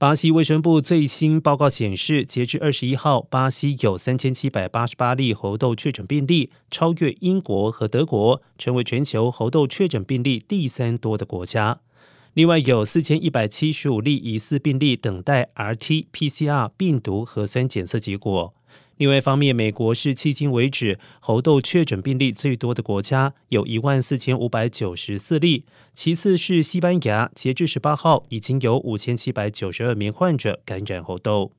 巴西卫生部最新报告显示，截至二十一号，巴西有三千七百八十八例猴痘确诊病例，超越英国和德国，成为全球猴痘确诊病例第三多的国家。另外，有四千一百七十五例疑似病例等待 RT-PCR 病毒核酸检测结果。另外一方面，美国是迄今为止猴痘确诊病例最多的国家，有一万四千五百九十四例。其次是西班牙，截至十八号已经有五千七百九十二名患者感染猴痘。